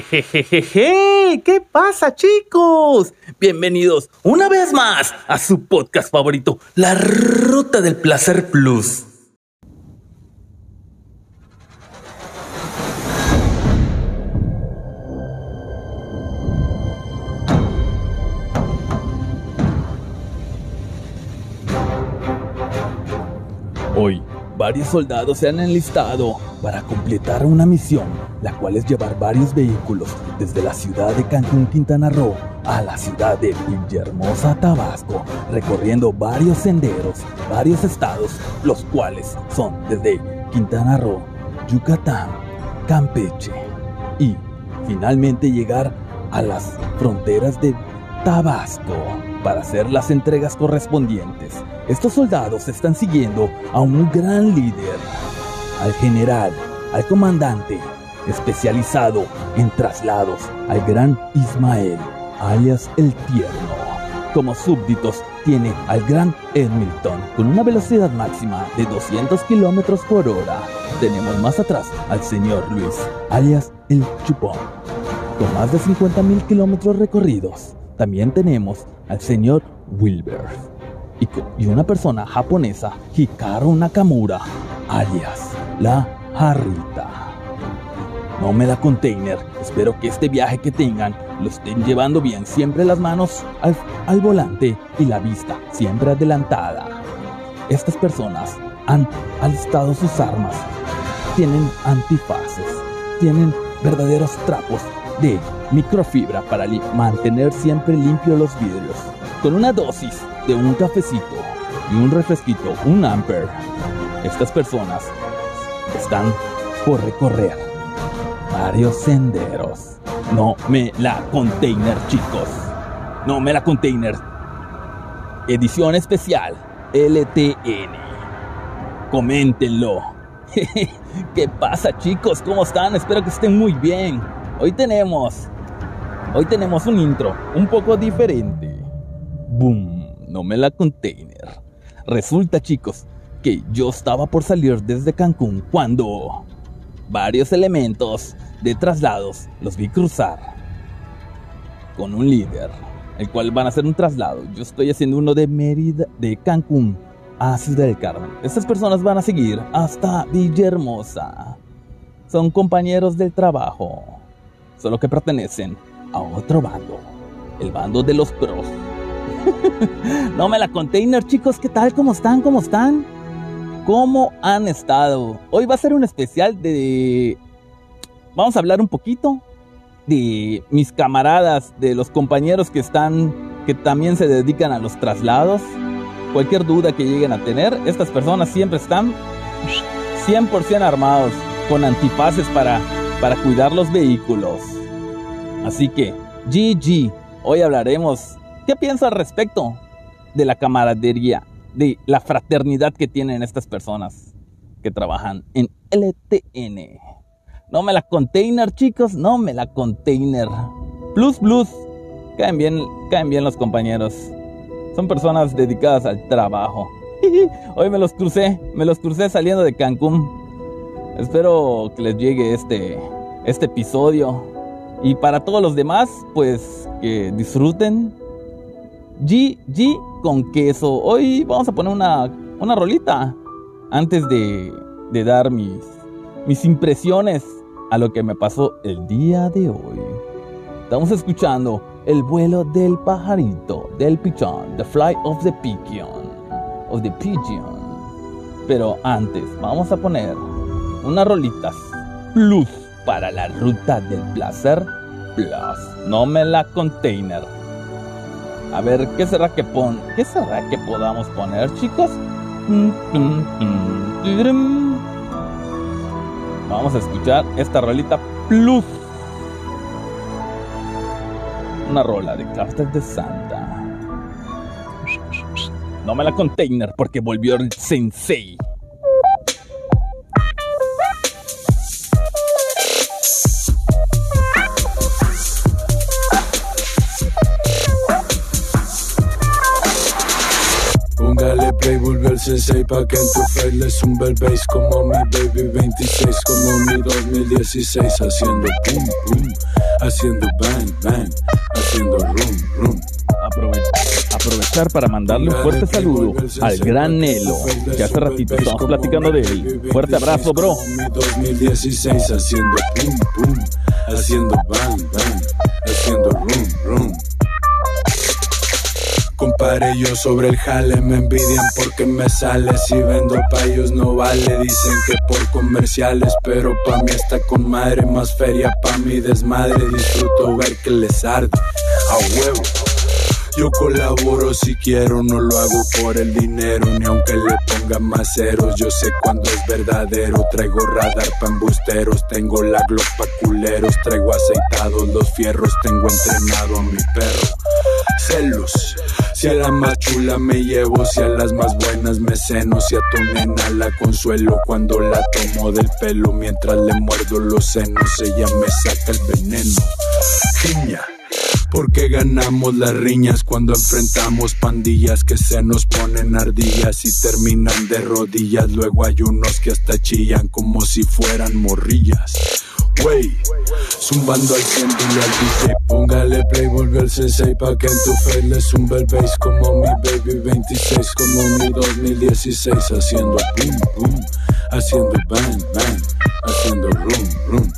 Jejejeje, ¿qué pasa chicos? Bienvenidos una vez más a su podcast favorito, La Ruta del Placer Plus. Varios soldados se han enlistado para completar una misión, la cual es llevar varios vehículos desde la ciudad de Cancún, Quintana Roo, a la ciudad de Villahermosa, Tabasco, recorriendo varios senderos, varios estados, los cuales son desde Quintana Roo, Yucatán, Campeche y finalmente llegar a las fronteras de Tabasco para hacer las entregas correspondientes. Estos soldados están siguiendo a un gran líder, al general, al comandante, especializado en traslados, al gran Ismael, alias el Tierno. Como súbditos tiene al gran Edmilton con una velocidad máxima de 200 kilómetros por hora. Tenemos más atrás al señor Luis, alias el Chupón, con más de 50 mil kilómetros recorridos. También tenemos al señor Wilber y, una persona japonesa, Hikaru Nakamura, alias la Jarrita. No me da container, espero que este viaje que tengan lo estén llevando bien, siempre las manos al, al volante y la vista siempre adelantada. Estas personas han alistado sus armas, tienen antifaces, tienen verdaderos trapos de microfibra para mantener siempre limpios los vidrios, con una dosis de un cafecito y un refresquito, un amper. Estas personas están por recorrer varios senderos. No me la container, chicos. No me la container. Edición especial LTN. Coméntenlo. ¿Qué pasa, chicos? ¿Cómo están? Espero que estén muy bien. Hoy tenemos Hoy tenemos un intro un poco diferente. Boom, no me la container. Resulta, chicos, que yo estaba por salir desde Cancún cuando varios elementos de traslados los vi cruzar con un líder, el cual van a hacer un traslado. Yo estoy haciendo uno de Mérida, de Cancún a Ciudad del Carmen. Estas personas van a seguir hasta Villahermosa. Son compañeros del trabajo, solo que pertenecen a otro bando, el bando de los pros. no me la container, chicos, ¿qué tal? ¿Cómo están? ¿Cómo están? ¿Cómo han estado? Hoy va a ser un especial de... Vamos a hablar un poquito de mis camaradas, de los compañeros que están, que también se dedican a los traslados. Cualquier duda que lleguen a tener, estas personas siempre están 100% armados, con antifaces para, para cuidar los vehículos. Así que, GG, hoy hablaremos. ¿Qué piensa al respecto de la camaradería, de la fraternidad que tienen estas personas que trabajan en LTN? No me la container, chicos, no me la container. Plus, plus. Caen bien, caen bien los compañeros. Son personas dedicadas al trabajo. Hoy me los crucé, me los crucé saliendo de Cancún. Espero que les llegue este, este episodio y para todos los demás, pues que disfruten. G, G con queso. Hoy vamos a poner una, una rolita antes de, de dar mis, mis impresiones a lo que me pasó el día de hoy. Estamos escuchando el vuelo del pajarito, del pichón, the flight of the pigeon, of the pigeon. Pero antes, vamos a poner unas rolitas plus para la ruta del placer plus. No me la container. A ver, ¿qué será que pon? ¿Qué será que podamos poner, chicos? Vamos a escuchar esta rolita plus. Una rola de Carter de Santa. No me la container porque volvió el sensei. 66 pa' que en tu face le zumba el bass Como mi baby 26, como mi 2016 Haciendo boom, boom, haciendo bang, bang Haciendo rum, rum aprovechar para mandarle un fuerte saludo al gran Nelo, que hace ratito estamos platicando de él. Fuerte abrazo, bro. 2016 haciendo haciendo bang bang, haciendo rum rum. Compare yo sobre el jale, me envidian porque me sale. Si vendo pa' ellos no vale, dicen que por comerciales. Pero pa' mí está con madre, más feria pa' mi desmadre. Disfruto ver que les arde a huevo. Yo colaboro si quiero, no lo hago por el dinero, ni aunque le ponga más ceros. Yo sé cuando es verdadero. Traigo radar pa' embusteros, tengo la glock pa' culeros. Traigo aceitados los fierros, tengo entrenado a mi perro. Celos. Si a la más chula me llevo, si a las más buenas me ceno, si a tu nena la consuelo cuando la tomo del pelo mientras le muerdo los senos, ella me saca el veneno. Giña. Porque ganamos las riñas cuando enfrentamos pandillas que se nos ponen ardillas y terminan de rodillas. Luego hay unos que hasta chillan como si fueran morrillas. Wey, zumbando al dile al DJ, póngale play, volvió el sensei pa' que en tu face le zumbe el bass como mi baby 26, como mi 2016, haciendo pum pum, haciendo bang bang, haciendo rum rum.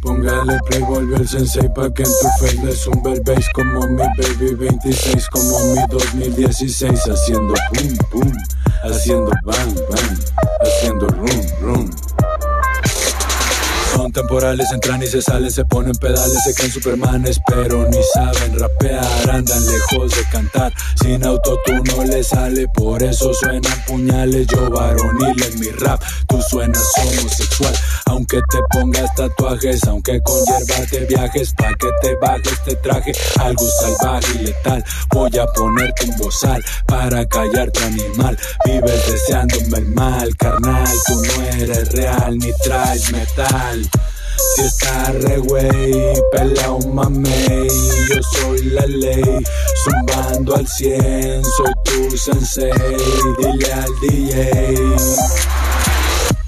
Póngale play, volvió el sensei pa' que en tu face le zumbe el bass Como mi baby 26, como mi 2016 Haciendo pum pum, haciendo bang bang, haciendo son temporales, entran y se salen, se ponen pedales, se creen supermanes, pero ni saben rapear, andan lejos de cantar, sin autotune no le sale, por eso suenan puñales, yo varonil en mi rap, tú suenas homosexual, aunque te pongas tatuajes, aunque con hierba te viajes, pa' que te bajes te traje algo salvaje y letal, voy a ponerte un bozal para callar tu animal, vives deseándome el mal, carnal, tú no eres real ni traes metal. Si está re wey, pela un mamey, yo soy la ley, zumbando al cien, soy tu sensei, dile al DJ.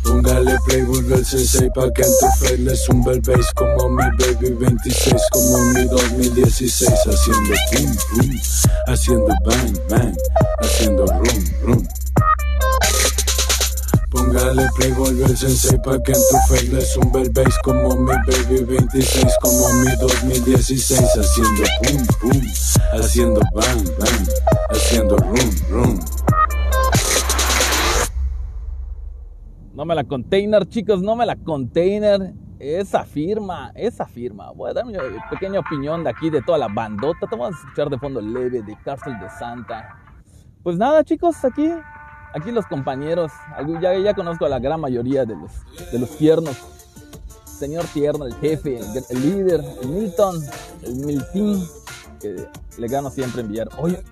Póngale play, vuelve el sensei pa' que en tu face le zumbe el bass Como mi baby 26, como mi 2016 Haciendo pum pum, haciendo bang bang, haciendo rum rum Póngale el sensei pa' que en tu face le zumbe el bass Como mi baby 26, como mi 2016 Haciendo pum pum, haciendo bang bang, haciendo rum rum No me la container, chicos, no me la container. Esa firma, esa firma. Voy a dar mi pequeña opinión de aquí de toda la bandota. Te vamos a escuchar de fondo leve de Cárcel de Santa. Pues nada, chicos, aquí aquí los compañeros, ya, ya conozco a la gran mayoría de los, de los tiernos. Señor tierno, el jefe, el, líder, el Milton, el Miltín, que le gano siempre enviar. Oye,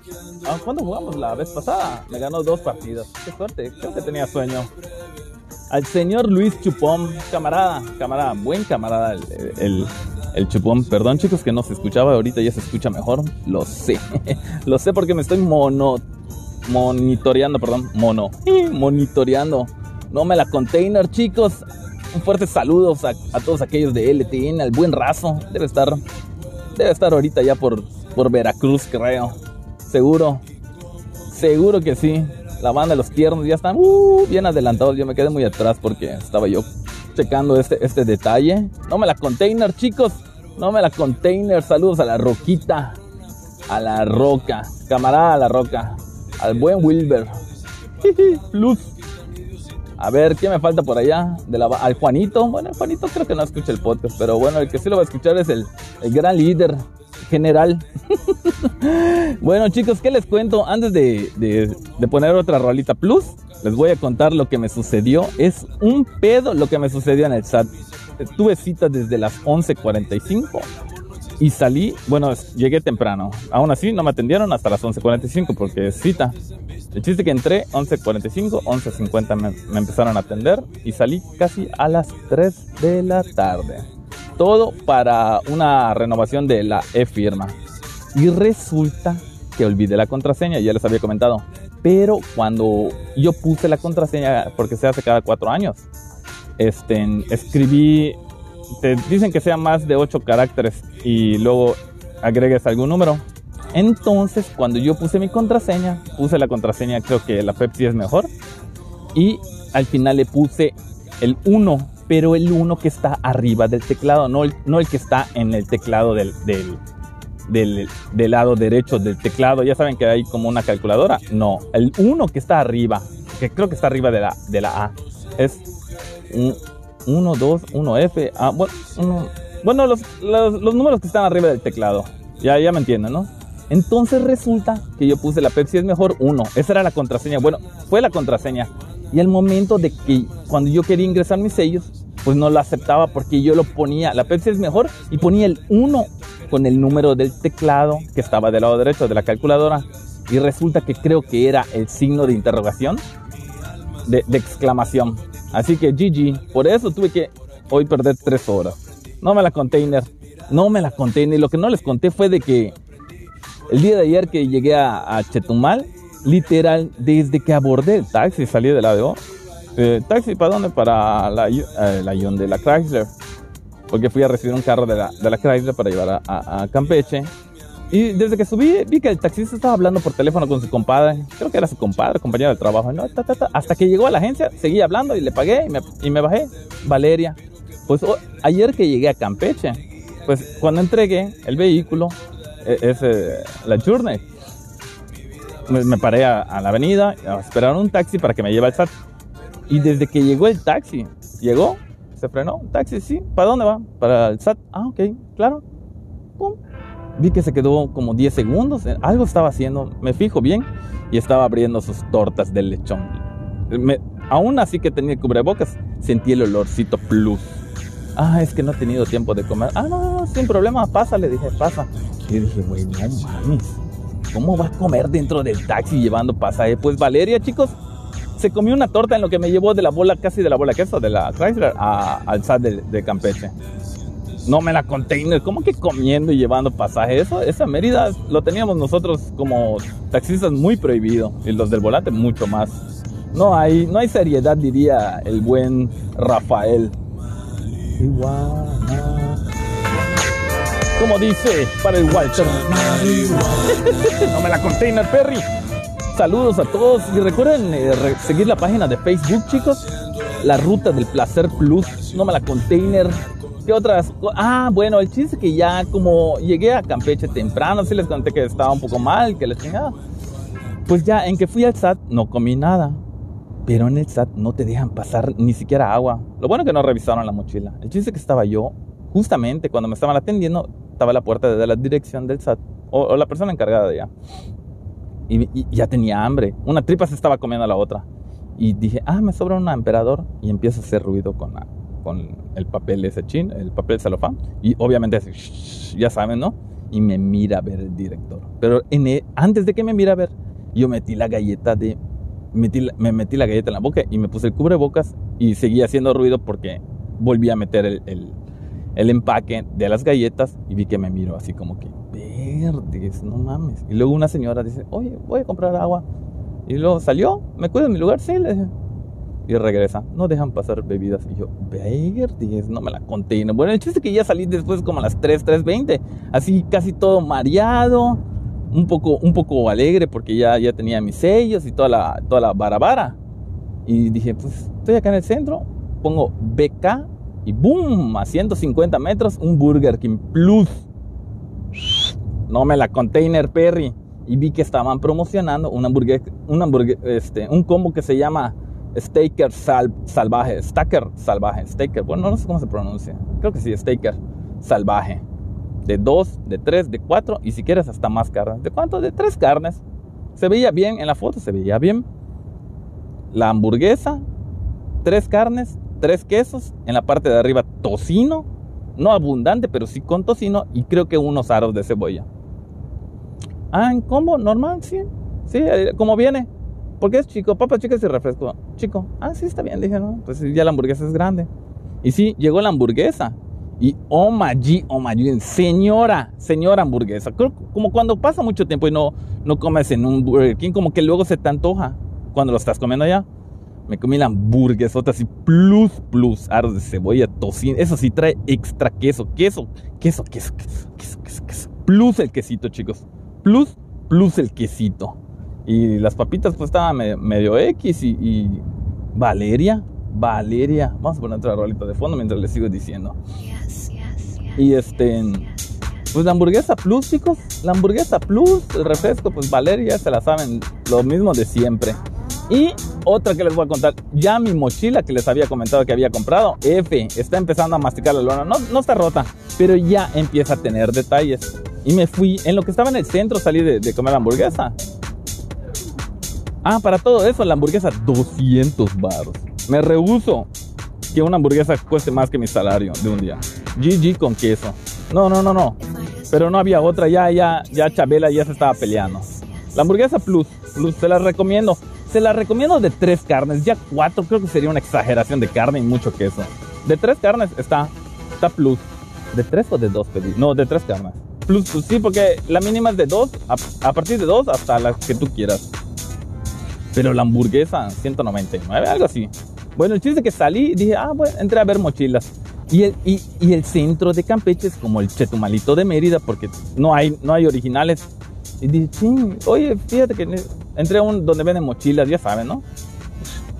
¿cuándo jugamos la vez pasada? Me ganó dos partidos. Qué suerte, creo que tenía sueño. Al señor Luis Chupón, camarada, camarada, buen camarada, el, el, Chupón. Perdón chicos que no se escuchaba, ahorita ya se escucha mejor. Lo sé, lo sé porque me estoy mono monitoreando, perdón, mono, monitoreando. No me la container, chicos. Un fuerte saludo a, todos aquellos de LTN, al buen raso. Debe estar, debe estar ahorita ya por, por Veracruz, creo. Seguro, seguro que sí. La banda de los tiernos ya están uh, bien adelantados. Yo me quedé muy atrás porque estaba yo checando este, este detalle. No me la container, chicos. No me la container. Saludos a la roquita. A la roca. Camarada a la roca al buen Wilber. Plus. A ver, ¿qué me falta por allá? De la, al Juanito. Bueno, el Juanito creo que no escucha el podcast, pero bueno, el que sí lo va a escuchar es el, el gran líder general. bueno, chicos, ¿qué les cuento? Antes de, de, de, poner otra rolita plus, les voy a contar lo que me sucedió. Es un pedo lo que me sucedió en el SAT. Tuve cita desde las 11.45 y salí, bueno, llegué temprano. Aún así no me atendieron hasta las 11.45 porque es cita. El chiste que entré 11.45, 11.50 me, me empezaron a atender y salí casi a las 3 de la tarde. Todo para una renovación de la e-firma. Y resulta que olvidé la contraseña, ya les había comentado. Pero cuando yo puse la contraseña, porque se hace cada cuatro años, este, escribí, te dicen que sea más de ocho caracteres y luego agregues algún número. Entonces, cuando yo puse mi contraseña, puse la contraseña, creo que la Pepsi es mejor. Y al final le puse el 1, pero el 1 que está arriba del teclado, no el, no el que está en el teclado del, del, del, lado derecho del teclado. Ya saben que hay como una calculadora. No, el 1 que está arriba, que creo que está arriba de la, de la A, es 1, 2, 1F. Ah, bueno, bueno los, los, números que están arriba del teclado. Ya, ya me entienden, ¿no? Entonces resulta que yo puse la Pepsi es mejor uno. Esa era la contraseña. Bueno, fue la contraseña. Y al momento de que cuando yo quería ingresar mis sellos, pues no la aceptaba porque yo lo ponía, la Pepsi es mejor, y ponía el 1 con el número del teclado que estaba del lado derecho de la calculadora. Y resulta que creo que era el signo de interrogación, de exclamación. Así que GG, por eso tuve que hoy perder tres horas. No me la container, no me la container. Lo que no les conté fue de que el día de ayer que llegué a, Chetumal, literal, desde que abordé el taxi, salí de la ADO, eh, ¿taxi para dónde? Para la, eh, la de la Chrysler. Porque fui a recibir un carro de la, de la Chrysler para llevar a, Campeche. Y desde que subí, vi que el taxista estaba hablando por teléfono con su compadre. Creo que era su compadre, compañero de trabajo. ¿no? Hasta que llegó a la agencia, seguí hablando y le pagué y me, y me bajé. Valeria. Pues ayer que llegué a Campeche, pues cuando entregué el vehículo, e, es eh, la Journey. Me, paré a, la avenida a esperar un taxi para que me lleve al SAT. Y desde que llegó el taxi, llegó, se frenó, taxi, sí, ¿para dónde va? Para el SAT. Ah, ok, claro. Pum. Vi que se quedó como 10 segundos, eh, algo estaba haciendo, me fijo bien, y estaba abriendo sus tortas de lechón. aún así que tenía cubrebocas, sentí el olorcito plus. Ah, es que no he tenido tiempo de comer. Ah, no, no, sin problema, pasa, le dije, pasa. Y dije, güey, no mames. ¿Cómo va a comer dentro del taxi llevando pasaje? Pues Valeria, chicos, se comió una torta en lo que me llevó de la bola, casi de la bola queso, de la Chrysler, al SAT de, Campeche. No me la container, ¿cómo que comiendo y llevando pasaje? Eso, esa Mérida lo teníamos nosotros como taxistas muy prohibido y los del volante mucho más. No hay, no hay seriedad, diría el buen Rafael. Igual, como dice para el Walter. no me la container, Perry. Saludos a todos y recuerden eh, seguir la página de Facebook, chicos. La ruta del placer plus. No me la container. ¿Qué otras? Ah, bueno, el chiste que ya como llegué a Campeche temprano, sí les conté que estaba un poco mal, que les chingaba. Pues ya en que fui al SAT no comí nada. Pero en el SAT no te dejan pasar ni siquiera agua. Lo bueno que no revisaron la mochila. El chiste que estaba yo, justamente cuando me estaban atendiendo, estaba la puerta de la dirección del SAT, o, la persona encargada de ella. Y, ya tenía hambre. Una tripa se estaba comiendo a la otra. Y dije, ah, me sobra un emperador. Y empieza a hacer ruido con, la, con el papel ese chin, el papel celofán. Y obviamente, ya saben, ¿no? Y me mira a ver el director. Pero en e, antes de que me mira a ver, yo metí la galleta de. Metí me metí la galleta en la boca y me puse el cubrebocas y seguía haciendo ruido porque volví a meter el, el empaque de las galletas y vi que me miro así como que, verdes, no mames. Y luego una señora dice, oye, voy a comprar agua. Y luego salió, me cuido en mi lugar, sí, le dije. Y regresa, no dejan pasar bebidas. Y yo, verdes, no me la conté. Bueno, el chiste es que ya salí después como a las 3, 3.20. Así casi todo mareado, un poco, un poco alegre porque ya, ya tenía mis sellos y toda la, toda la barabara. Y dije, pues estoy acá en el centro, pongo BK y boom, a 150 metros, un Burger King Plus. No me la container Perry. Y vi que estaban promocionando un hamburguesa, un hamburguesa, este, un combo que se llama Staker salvaje, Stacker salvaje, Staker, bueno, no sé cómo se pronuncia, creo que sí, Staker salvaje, de dos, de tres, de cuatro y si quieres hasta más carnes. ¿De cuánto? De tres carnes. Se veía bien en la foto, se veía bien. La hamburguesa, tres carnes, tres quesos, en la parte de arriba tocino, no abundante, pero sí con tocino y creo que unos aros de cebolla. Ah, ¿en combo? Normal, sí. Sí, eh, como viene. Porque es chico, papas chicas y refresco. Chico. Ah, sí, está bien, dije, no. Pues ya la hamburguesa es grande. Y sí, llegó la hamburguesa. Y oh my oh my señora, señora hamburguesa. Como cuando pasa mucho tiempo y no, no comes en un Burger King, como que luego se te antoja cuando lo estás comiendo allá. Me comí la hamburguesota así, plus, plus, aros de cebolla, tocino. Eso sí trae extra queso, queso, queso, queso, queso, queso, queso, queso. Plus el quesito, chicos. Plus, plus el quesito. Y las papitas pues estaban medio, X y, Valeria, Valeria. Vamos a poner otra rolita de fondo mientras les sigo diciendo. y este, pues la hamburguesa plus, chicos. La hamburguesa plus, el refresco, pues Valeria, se la saben, lo mismo de siempre. Y otra que les voy a contar, ya mi mochila que les había comentado que había comprado, F, está empezando a masticar la lona. No, no está rota, pero ya empieza a tener detalles. Y me fui, en lo que estaba en el centro, salí de, comer la hamburguesa. Ah, para todo eso, la hamburguesa 200 baros. Me rehuso que una hamburguesa cueste más que mi salario de un día. GG con queso. No, no, no, no. Pero no había otra, ya, ya, ya Chabela ya se estaba peleando. La hamburguesa Plus, Plus, te la recomiendo. Se la recomiendo de tres carnes. Ya cuatro creo que sería una exageración de carne y mucho queso. De tres carnes está, está plus. ¿De tres o de dos pedí? No, de tres carnes. Plus, pues sí, porque la mínima es de dos. A, partir de dos hasta la que tú quieras. Pero la hamburguesa, 199, algo así. Bueno, el chiste es que salí dije, ah, bueno, entré a ver mochilas. Y el, y, y el centro de Campeche es como el chetumalito de Mérida porque no hay, no hay originales. Y dije, sí, oye, fíjate que entré a un donde venden mochilas, ya saben, ¿no?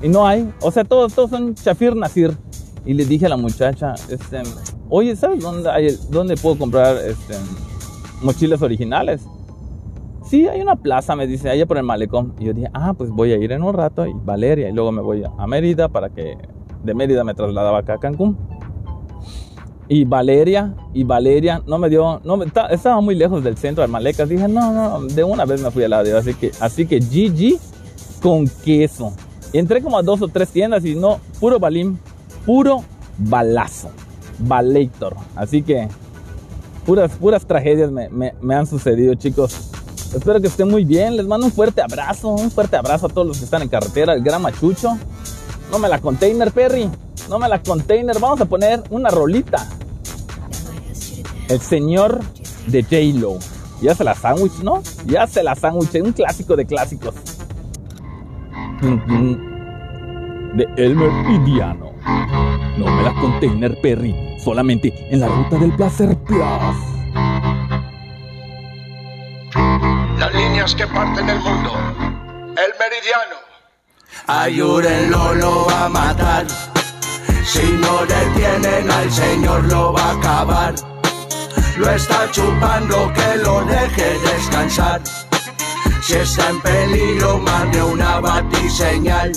Y no hay, o sea, todos, todos son chafir nacir. Y le dije a la muchacha, este, oye, ¿sabes dónde, hay, dónde puedo comprar este, mochilas originales? Sí, hay una plaza, me dice, allá por el malecón. Y yo dije, ah, pues voy a ir en un rato y Valeria. Y luego me voy a Mérida para que de Mérida me trasladaba acá a Cancún. Y Valeria, y Valeria no me dio, no estaba muy lejos del centro de Malecas. Dije, no, no, de una vez me fui al lado. Así que, así que GG con queso. Entré como a dos o tres tiendas y no, puro balín, puro balazo, balator. Así que puras, puras tragedias me, me han sucedido, chicos. Espero que estén muy bien. Les mando un fuerte abrazo, un fuerte abrazo a todos los que están en carretera. El gran machucho. No me la container, Perry. No me la container. Vamos a poner una rolita. El señor de J-Lo. Ya se la sándwich, ¿no? Ya se la sándwich. Un clásico de clásicos. De Elmer y Diano. No me la container, Perry. Solamente en la ruta del placer plus. Líneas que parten el mundo. El meridiano. Ayúdenlo, lo va a matar. Si no detienen al Señor, lo va a acabar. Lo está chupando, que lo deje descansar. Si está en peligro, mande una batiseñal.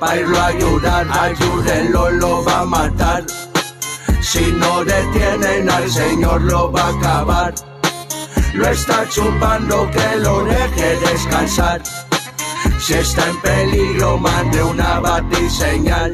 Para irlo a ayudar, ayúdenlo, lo va a matar. Si no detienen al Señor, lo va a acabar. Lo está chupando, que lo deje descansar. Si está en peligro, mande una batiseñal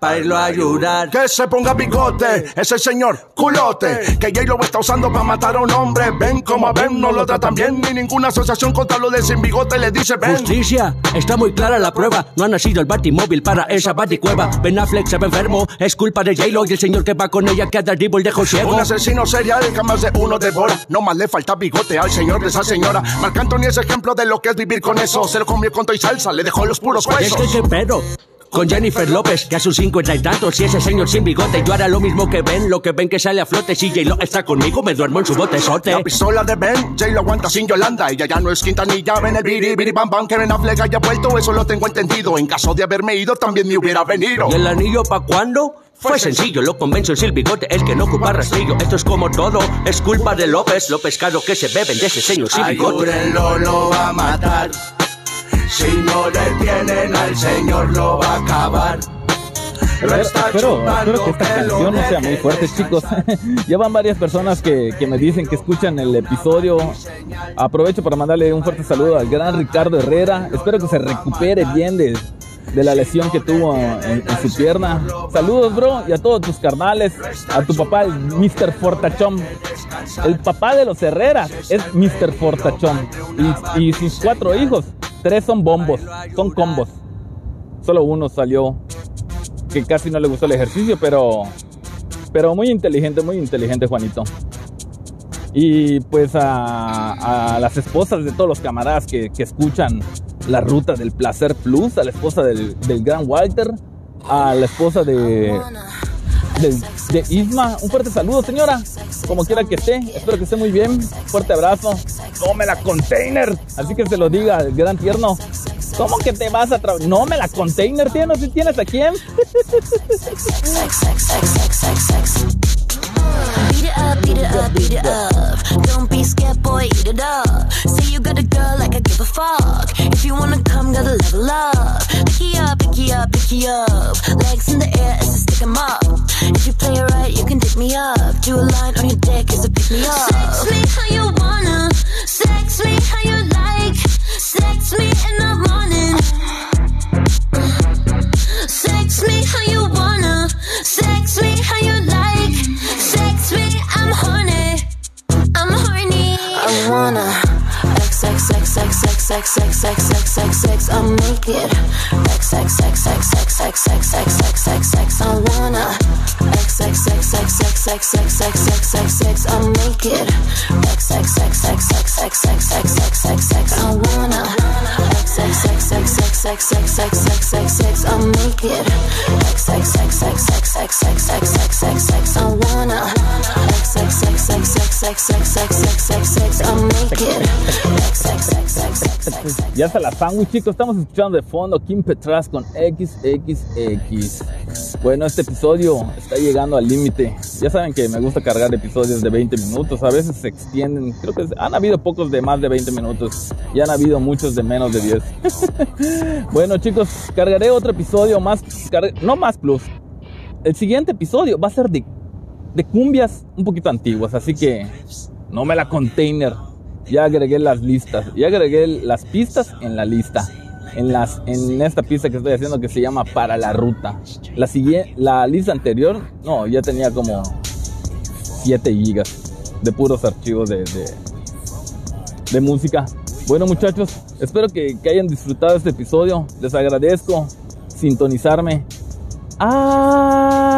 para irlo a ayudar. Que se ponga bigote, ese señor culote, que ya lo está usando para matar a un hombre. Ven como a Ben, no lo tratan bien, ni ninguna asociación contra lo de sin bigote le dice ven. Justicia, está muy clara la prueba. No ha nacido el batimóvil para esa baticueva. Ben Affleck se ve enfermo, es culpa de J-Lo y el señor que va con ella que a Daredevil dejó ciego. Un asesino serial que más de uno devora. No más le falta bigote al señor de esa señora. Marc Anthony es ejemplo de lo que es vivir con eso. Se lo comió con todo y salsa, le dejó los puros huesos. Es que qué pedo. Con Jennifer López, que a sus cincuenta y tantos, y ese señor sin bigote, yo hará lo mismo que Ben, lo que ven que sale a flote. Si J-Lo está conmigo, me duermo en su botezote. La pistola de Ben, J-Lo aguanta sin Yolanda. Ella ya no es Quintanilla, ven el biri, biri, bam, bam, que Ben Affleck haya vuelto, eso lo tengo entendido. En caso de haberme ido, también me hubiera venido. ¿Y el anillo pa' cuándo? Fue sencillo, lo convenzo el bigote, el que no ocupa rastrillo. Esto es como todo, es culpa de López, lo pescado que se beben de ese señor sin bigote. Ayúdenlo, lo va a matar. Si no detienen al Señor, lo va a acabar. Espero, espero, que esta canción no sea muy fuerte, chicos. ya van varias personas que, me dicen que escuchan el episodio. Aprovecho para mandarle un fuerte saludo al gran Ricardo Herrera. Espero que se recupere bien de, la lesión que tuvo en, su pierna. Saludos, bro, y a todos tus carnales. A tu papá, el Mr. Fortachón. El papá de los Herreras es Mr. Fortachón. Y, y sus cuatro hijos, tres son bombos, son combos. Solo uno salió que casi no le gustó el ejercicio, pero Pero muy inteligente, muy inteligente, Juanito. Y pues a, las esposas de todos los camaradas que, escuchan la ruta del placer plus, a la esposa del, del gran Walter, a la esposa de, de, Isma. Un fuerte saludo, señora. Como quiera que esté, espero que esté muy bien. Fuerte abrazo. Tome la container. Así que se lo diga el gran tierno. ¿Cómo que te vas a trabajar? No me la container, tienes, si tienes a quién. Beat it up, beat it up, beat it. If you wanna come, gotta level up, picky up, picky up. Legs in the air as I stick 'em up. If you play it right, you can dick me up. Do a line on your dick as a pick me up. Sex me how you wanna. Sex me how you like. Sex me in the morning. X X X X X X X X I'm naked. X X X X X X X X X X X I wanna. X X X X X X X X X X X I'm naked. X X X X X X X X X X X I wanna. X X X X X X X X X X X I'm naked. X X X X X X X X X X X I wanna. X X X X X X X X X X X I'm naked. X X X X X Ya se la sandwich, chicos. Estamos escuchando de fondo Kim Petras con XXX. Bueno, este episodio está llegando al límite. Ya saben que me gusta cargar episodios de 20 minutos. A veces se extienden. Creo que han habido pocos de más de 20 minutos. Y han habido muchos de menos de 10. bueno, chicos, cargaré otro episodio más. No más plus. El siguiente episodio va a ser de, de cumbias un poquito antiguas. Así que no me la container. Ya agregué las listas. Ya agregué las pistas en la lista en, las, en esta pista que estoy haciendo que se llama Para la Ruta. La, la lista anterior, no, ya tenía como 7 gigas de puros archivos de, de, música. Bueno muchachos, espero que, que hayan disfrutado este episodio. Les agradezco sintonizarme. Adiós.